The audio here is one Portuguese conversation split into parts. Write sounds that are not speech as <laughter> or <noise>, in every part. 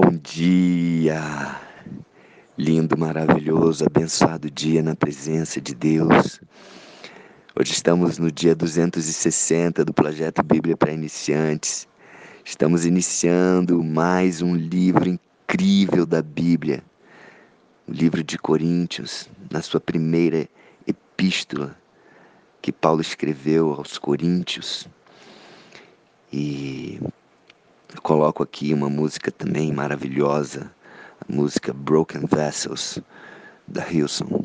Bom dia! Lindo, maravilhoso, abençoado dia na presença de Deus. Hoje estamos no dia 260 do projeto Bíblia para Iniciantes. Estamos iniciando mais um livro incrível da Bíblia, o livro de Coríntios, na sua primeira epístola que Paulo escreveu aos Coríntios. E eu coloco aqui uma música também maravilhosa, a música Broken Vessels, da Hilson.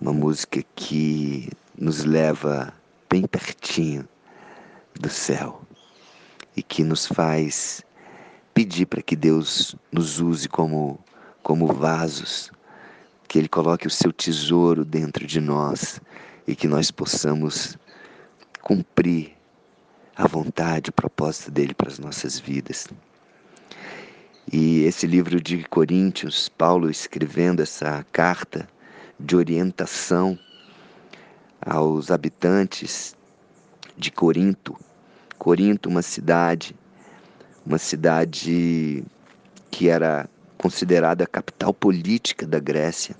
Uma música que nos leva bem pertinho do céu e que nos faz pedir para que Deus nos use como, como vasos, que Ele coloque o seu tesouro dentro de nós e que nós possamos cumprir a vontade, o propósito dele para as nossas vidas. E esse livro de Coríntios, Paulo escrevendo essa carta de orientação aos habitantes de Corinto. Corinto, uma cidade, uma cidade que era considerada a capital política da Grécia,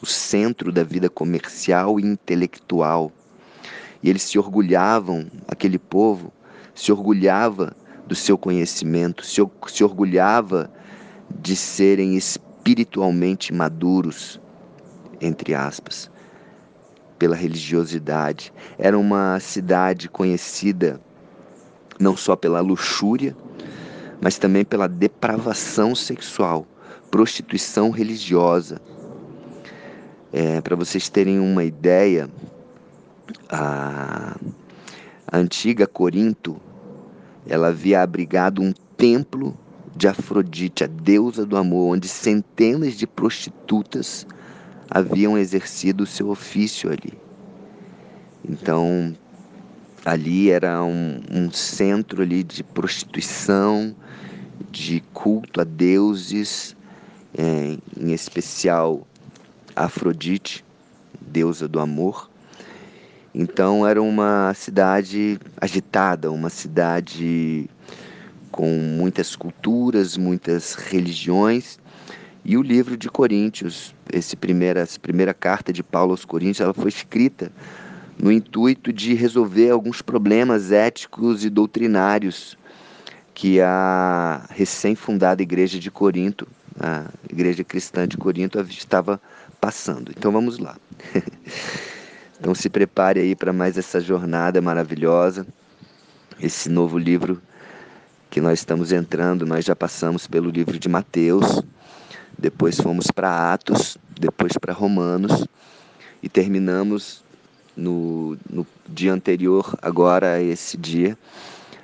o centro da vida comercial e intelectual e eles se orgulhavam, aquele povo se orgulhava do seu conhecimento, se, se orgulhava de serem espiritualmente maduros, entre aspas, pela religiosidade. Era uma cidade conhecida não só pela luxúria, mas também pela depravação sexual, prostituição religiosa. É, Para vocês terem uma ideia, a, a antiga Corinto, ela havia abrigado um templo de Afrodite, a deusa do amor, onde centenas de prostitutas haviam exercido o seu ofício ali. Então, ali era um, um centro ali de prostituição, de culto a deuses, é, em especial Afrodite, deusa do amor. Então era uma cidade agitada, uma cidade com muitas culturas, muitas religiões. E o livro de Coríntios, esse primeira, essa primeira carta de Paulo aos Coríntios, ela foi escrita no intuito de resolver alguns problemas éticos e doutrinários que a recém-fundada igreja de Corinto, a igreja cristã de Corinto, estava passando. Então vamos lá. <laughs> Então se prepare aí para mais essa jornada maravilhosa, esse novo livro que nós estamos entrando. Nós já passamos pelo livro de Mateus, depois fomos para Atos, depois para Romanos e terminamos no, no dia anterior, agora a esse dia,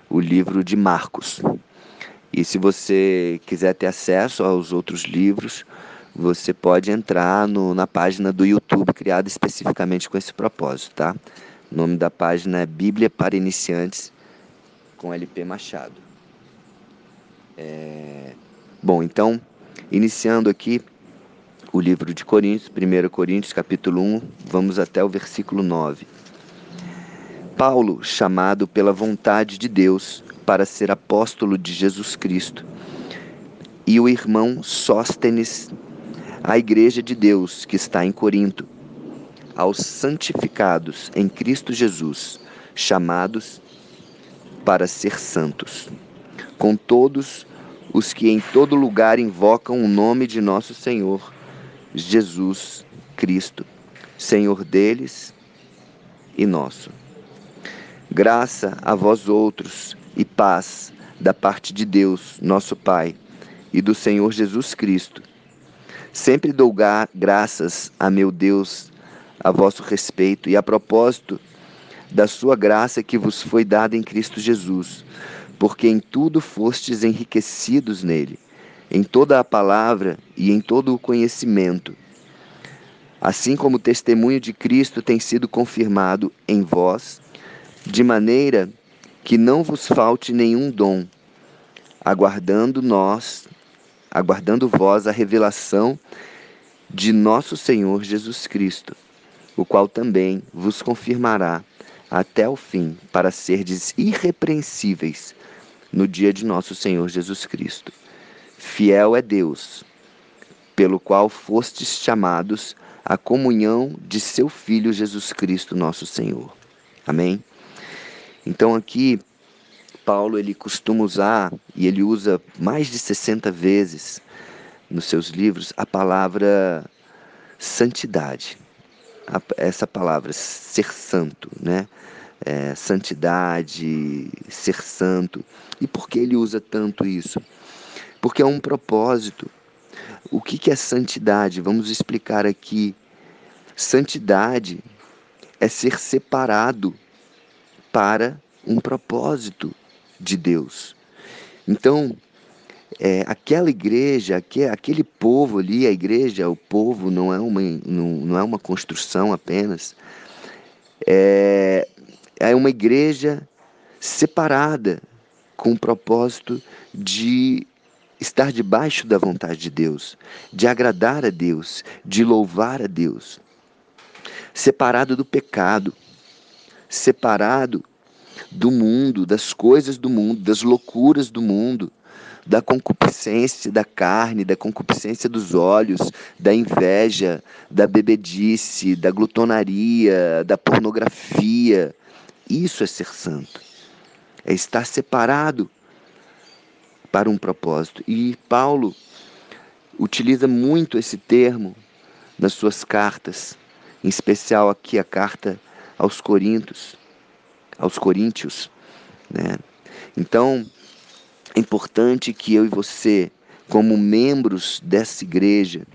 o livro de Marcos. E se você quiser ter acesso aos outros livros, você pode entrar no, na página do YouTube criada especificamente com esse propósito, tá? O nome da página é Bíblia para Iniciantes com LP Machado. É... Bom, então, iniciando aqui o livro de Coríntios, 1 Coríntios, capítulo 1, vamos até o versículo 9. Paulo, chamado pela vontade de Deus para ser apóstolo de Jesus Cristo, e o irmão Sóstenes à Igreja de Deus que está em Corinto, aos santificados em Cristo Jesus, chamados para ser santos, com todos os que em todo lugar invocam o nome de nosso Senhor, Jesus Cristo, Senhor deles e nosso. Graça a vós outros e paz da parte de Deus, nosso Pai, e do Senhor Jesus Cristo Sempre dou graças a meu Deus a vosso respeito e a propósito da sua graça que vos foi dada em Cristo Jesus, porque em tudo fostes enriquecidos nele, em toda a palavra e em todo o conhecimento. Assim como o testemunho de Cristo tem sido confirmado em vós, de maneira que não vos falte nenhum dom, aguardando nós aguardando vós a revelação de nosso Senhor Jesus Cristo, o qual também vos confirmará até o fim, para serdes irrepreensíveis no dia de nosso Senhor Jesus Cristo. Fiel é Deus, pelo qual fostes chamados à comunhão de seu Filho Jesus Cristo, nosso Senhor. Amém? Então aqui Paulo ele costuma usar e ele usa mais de 60 vezes nos seus livros a palavra santidade. Essa palavra ser santo, né? É, santidade, ser santo. E por que ele usa tanto isso? Porque é um propósito. O que é santidade? Vamos explicar aqui. Santidade é ser separado para um propósito de Deus. Então, é, aquela igreja, aquele, povo ali, a igreja, o povo não é uma, não, não é uma construção apenas, é, é uma igreja separada com o propósito de estar debaixo da vontade de Deus, de agradar a Deus, de louvar a Deus, separado do pecado, separado do mundo, das coisas do mundo, das loucuras do mundo, da concupiscência da carne, da concupiscência dos olhos, da inveja, da bebedice, da glutonaria, da pornografia. Isso é ser santo. É estar separado para um propósito. E Paulo utiliza muito esse termo nas suas cartas, em especial aqui a carta aos Coríntios, aos Coríntios, né? Então, é importante que eu e você, como membros dessa igreja,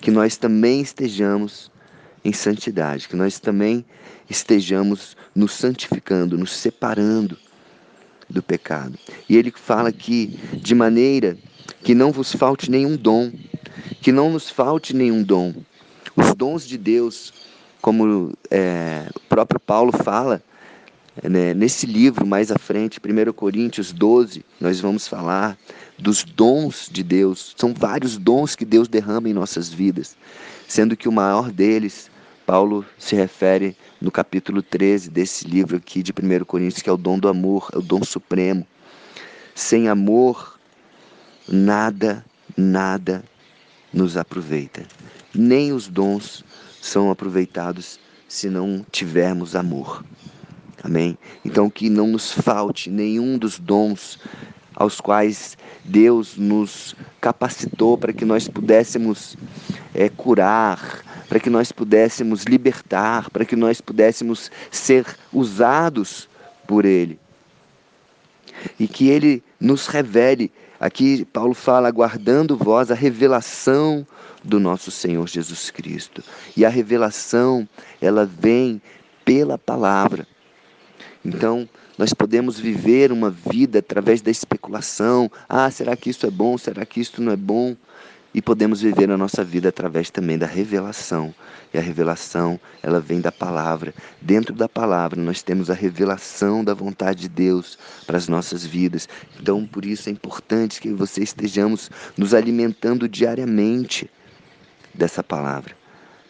que nós também estejamos em santidade, que nós também estejamos nos santificando, nos separando do pecado. E ele fala aqui de maneira que não vos falte nenhum dom, que não nos falte nenhum dom. Os dons de Deus, como é, o próprio Paulo fala, né, nesse livro mais à frente, 1 Coríntios 12, nós vamos falar dos dons de Deus. São vários dons que Deus derrama em nossas vidas, sendo que o maior deles, Paulo se refere no capítulo 13 desse livro aqui de 1 Coríntios, que é o dom do amor, é o dom supremo. Sem amor, nada, nada nos aproveita. Nem os dons são aproveitados se não tivermos amor. Amém? Então, que não nos falte nenhum dos dons aos quais Deus nos capacitou para que nós pudéssemos é, curar, para que nós pudéssemos libertar, para que nós pudéssemos ser usados por Ele. E que Ele nos revele, aqui Paulo fala, aguardando vós a revelação do nosso Senhor Jesus Cristo. E a revelação, ela vem pela palavra. Então, nós podemos viver uma vida através da especulação. Ah, será que isso é bom? Será que isso não é bom? E podemos viver a nossa vida através também da revelação. E a revelação, ela vem da palavra. Dentro da palavra, nós temos a revelação da vontade de Deus para as nossas vidas. Então, por isso é importante que você estejamos nos alimentando diariamente dessa palavra,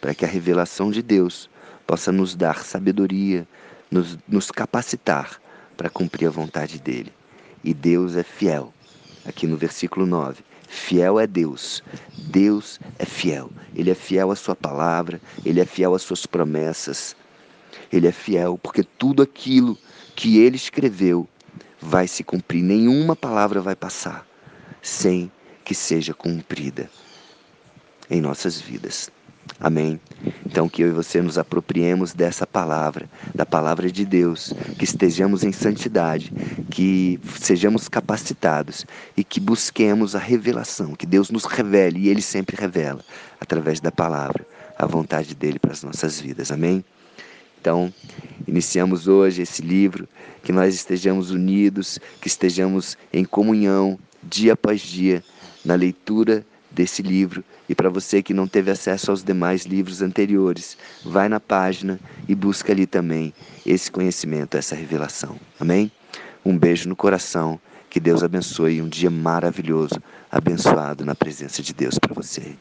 para que a revelação de Deus possa nos dar sabedoria, nos, nos capacitar para cumprir a vontade dele. E Deus é fiel. Aqui no versículo 9. Fiel é Deus. Deus é fiel. Ele é fiel à sua palavra, ele é fiel às suas promessas. Ele é fiel porque tudo aquilo que ele escreveu vai se cumprir. Nenhuma palavra vai passar sem que seja cumprida em nossas vidas. Amém. Então, que eu e você nos apropriemos dessa palavra, da palavra de Deus, que estejamos em santidade, que sejamos capacitados e que busquemos a revelação, que Deus nos revele, e Ele sempre revela, através da palavra, a vontade dele para as nossas vidas. Amém? Então, iniciamos hoje esse livro, que nós estejamos unidos, que estejamos em comunhão, dia após dia, na leitura desse livro. E para você que não teve acesso aos demais livros anteriores, vai na página e busca ali também esse conhecimento, essa revelação. Amém? Um beijo no coração. Que Deus abençoe um dia maravilhoso, abençoado na presença de Deus para você.